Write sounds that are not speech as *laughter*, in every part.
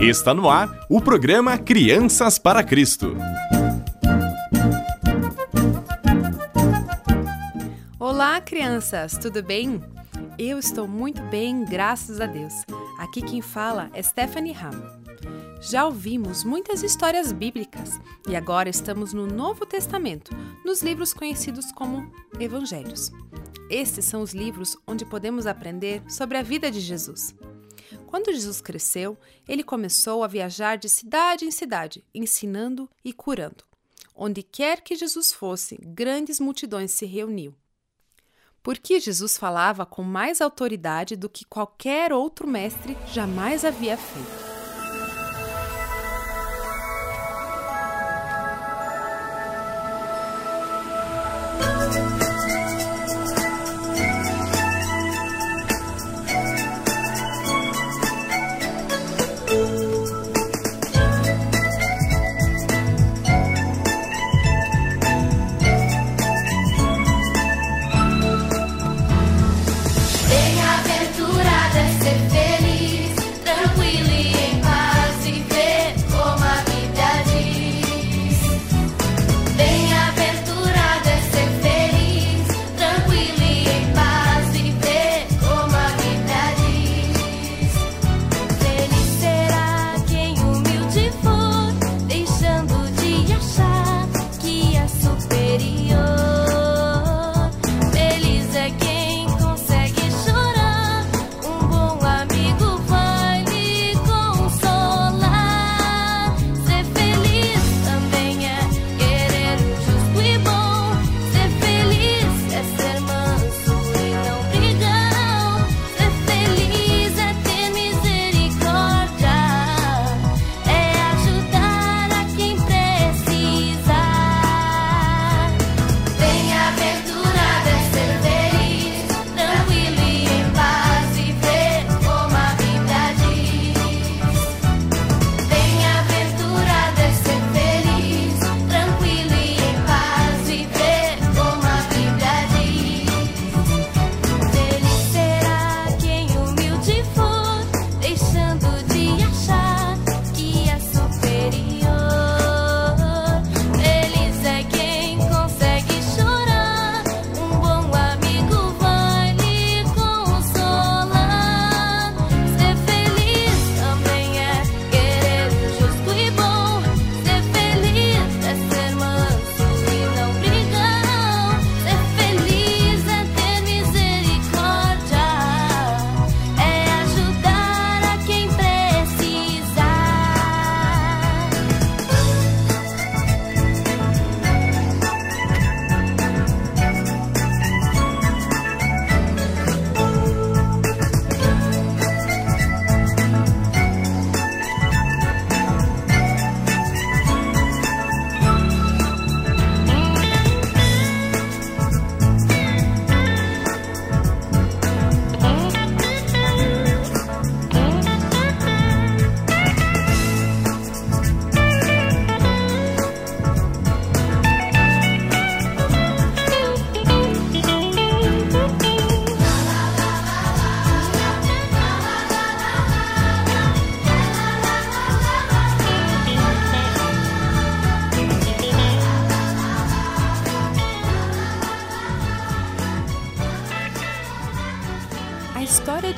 Está no ar o programa Crianças para Cristo. Olá, crianças, tudo bem? Eu estou muito bem, graças a Deus. Aqui quem fala é Stephanie Ham. Já ouvimos muitas histórias bíblicas e agora estamos no Novo Testamento, nos livros conhecidos como Evangelhos. Estes são os livros onde podemos aprender sobre a vida de Jesus. Quando Jesus cresceu, ele começou a viajar de cidade em cidade, ensinando e curando. Onde quer que Jesus fosse, grandes multidões se reuniam. Porque Jesus falava com mais autoridade do que qualquer outro mestre jamais havia feito.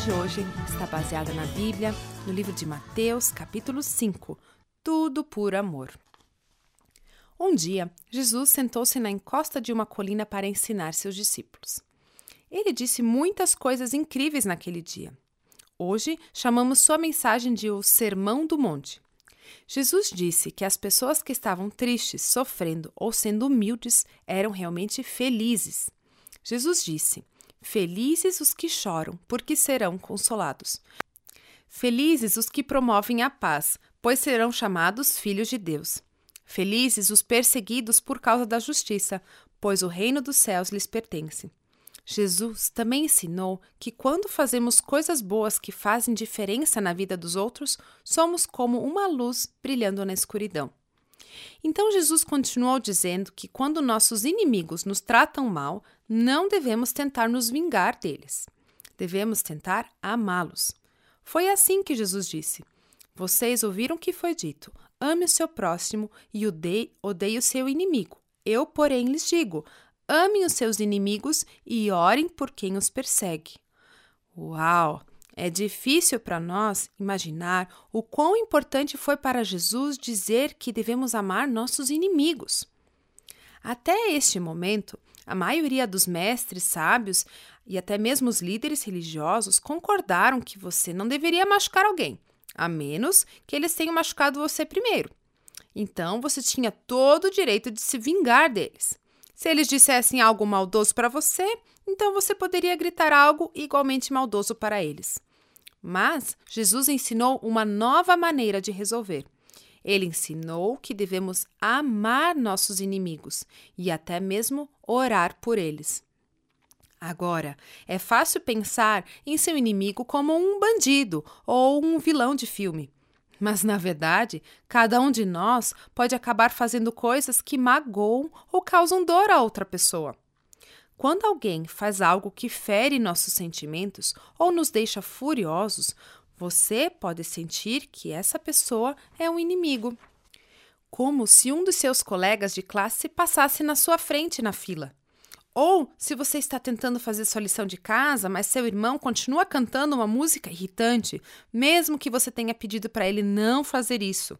De hoje está baseada na Bíblia, no livro de Mateus, capítulo 5, Tudo por Amor. Um dia, Jesus sentou-se na encosta de uma colina para ensinar seus discípulos. Ele disse muitas coisas incríveis naquele dia. Hoje, chamamos sua mensagem de o Sermão do Monte. Jesus disse que as pessoas que estavam tristes, sofrendo ou sendo humildes eram realmente felizes. Jesus disse: Felizes os que choram, porque serão consolados. Felizes os que promovem a paz, pois serão chamados filhos de Deus. Felizes os perseguidos por causa da justiça, pois o reino dos céus lhes pertence. Jesus também ensinou que quando fazemos coisas boas que fazem diferença na vida dos outros, somos como uma luz brilhando na escuridão. Então Jesus continuou dizendo que quando nossos inimigos nos tratam mal, não devemos tentar nos vingar deles. Devemos tentar amá-los. Foi assim que Jesus disse: Vocês ouviram o que foi dito: ame o seu próximo e odeie, odeie o seu inimigo. Eu, porém, lhes digo: amem os seus inimigos e orem por quem os persegue. Uau! É difícil para nós imaginar o quão importante foi para Jesus dizer que devemos amar nossos inimigos. Até este momento, a maioria dos mestres sábios e até mesmo os líderes religiosos concordaram que você não deveria machucar alguém, a menos que eles tenham machucado você primeiro. Então você tinha todo o direito de se vingar deles. Se eles dissessem algo maldoso para você, então você poderia gritar algo igualmente maldoso para eles. Mas Jesus ensinou uma nova maneira de resolver. Ele ensinou que devemos amar nossos inimigos e até mesmo orar por eles. Agora, é fácil pensar em seu inimigo como um bandido ou um vilão de filme. Mas, na verdade, cada um de nós pode acabar fazendo coisas que magoam ou causam dor a outra pessoa. Quando alguém faz algo que fere nossos sentimentos ou nos deixa furiosos, você pode sentir que essa pessoa é um inimigo. Como se um dos seus colegas de classe passasse na sua frente na fila. Ou se você está tentando fazer sua lição de casa, mas seu irmão continua cantando uma música irritante, mesmo que você tenha pedido para ele não fazer isso.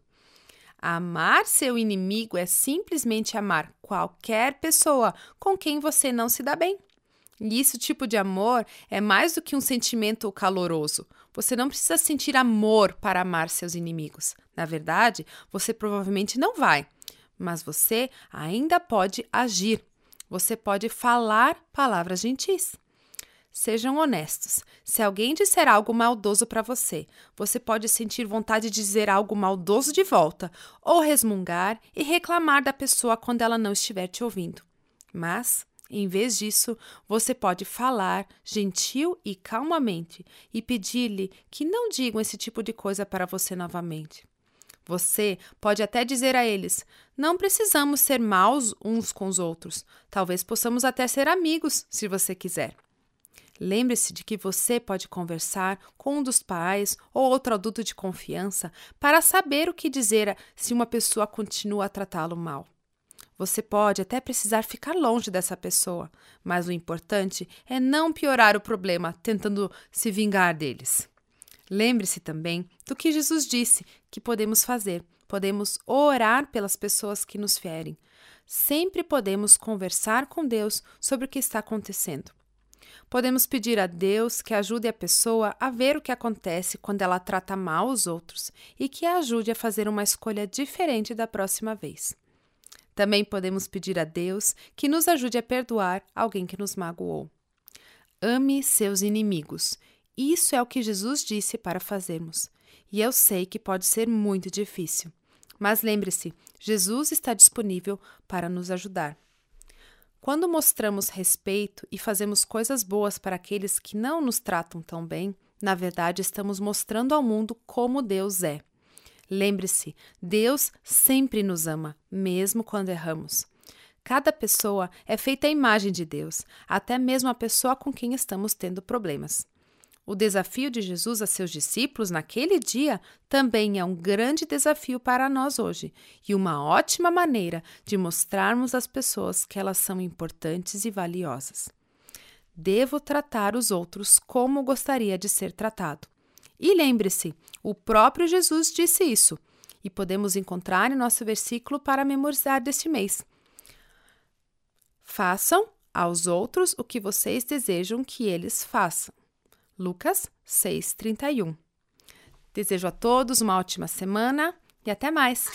Amar seu inimigo é simplesmente amar qualquer pessoa com quem você não se dá bem. E esse tipo de amor é mais do que um sentimento caloroso. Você não precisa sentir amor para amar seus inimigos. Na verdade, você provavelmente não vai, mas você ainda pode agir. Você pode falar palavras gentis. Sejam honestos. Se alguém disser algo maldoso para você, você pode sentir vontade de dizer algo maldoso de volta, ou resmungar e reclamar da pessoa quando ela não estiver te ouvindo. Mas, em vez disso, você pode falar gentil e calmamente e pedir-lhe que não digam esse tipo de coisa para você novamente. Você pode até dizer a eles: não precisamos ser maus uns com os outros. Talvez possamos até ser amigos, se você quiser. Lembre-se de que você pode conversar com um dos pais ou outro adulto de confiança para saber o que dizer se uma pessoa continua a tratá-lo mal. Você pode até precisar ficar longe dessa pessoa, mas o importante é não piorar o problema tentando se vingar deles. Lembre-se também do que Jesus disse que podemos fazer. Podemos orar pelas pessoas que nos ferem. Sempre podemos conversar com Deus sobre o que está acontecendo. Podemos pedir a Deus que ajude a pessoa a ver o que acontece quando ela trata mal os outros e que a ajude a fazer uma escolha diferente da próxima vez. Também podemos pedir a Deus que nos ajude a perdoar alguém que nos magoou. Ame seus inimigos. Isso é o que Jesus disse para fazermos. E eu sei que pode ser muito difícil. Mas lembre-se, Jesus está disponível para nos ajudar. Quando mostramos respeito e fazemos coisas boas para aqueles que não nos tratam tão bem, na verdade estamos mostrando ao mundo como Deus é. Lembre-se, Deus sempre nos ama, mesmo quando erramos. Cada pessoa é feita à imagem de Deus, até mesmo a pessoa com quem estamos tendo problemas. O desafio de Jesus a seus discípulos naquele dia também é um grande desafio para nós hoje e uma ótima maneira de mostrarmos às pessoas que elas são importantes e valiosas. Devo tratar os outros como gostaria de ser tratado. E lembre-se, o próprio Jesus disse isso, e podemos encontrar em nosso versículo para memorizar deste mês. Façam aos outros o que vocês desejam que eles façam. Lucas 6:31. Desejo a todos uma ótima semana e até mais.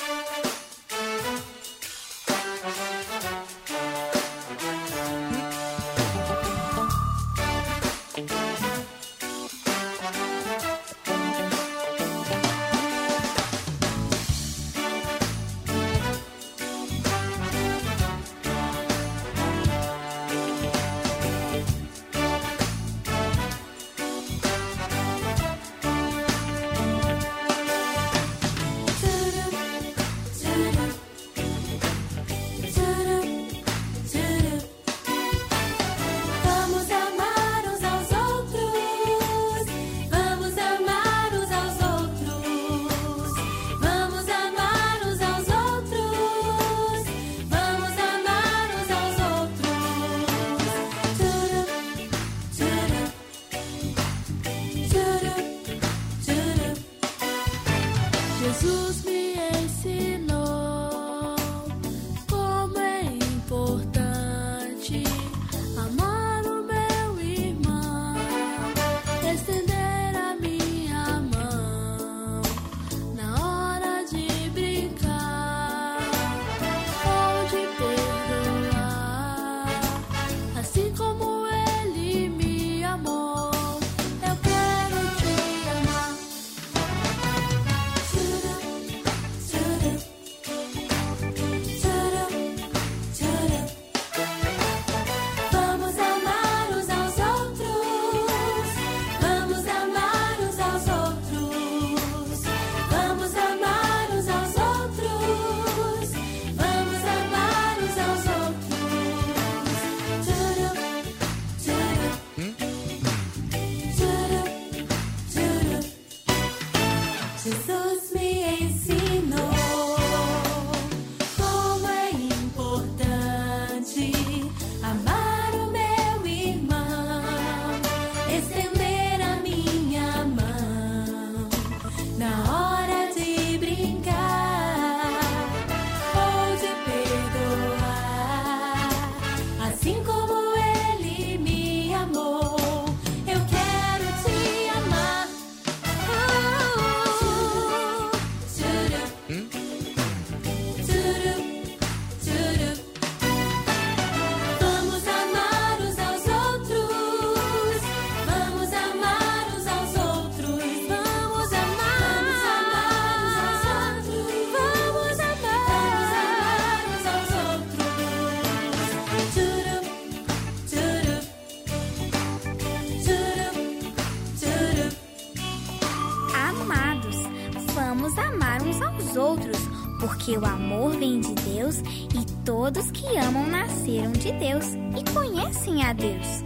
Deus e todos que amam nasceram de Deus e conhecem a Deus.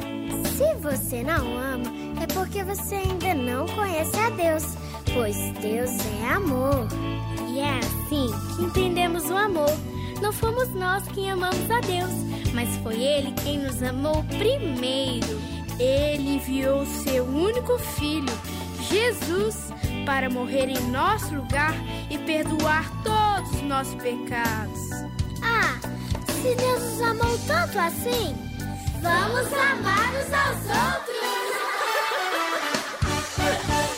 Se você não ama, é porque você ainda não conhece a Deus, pois Deus é amor. E é assim que entendemos o amor. Não fomos nós quem amamos a Deus, mas foi Ele quem nos amou primeiro. Ele enviou seu único filho, Jesus, para morrer em nosso lugar e perdoar todos os nossos pecados. Ah, se Deus nos amou tanto assim, vamos amar uns aos outros! *laughs*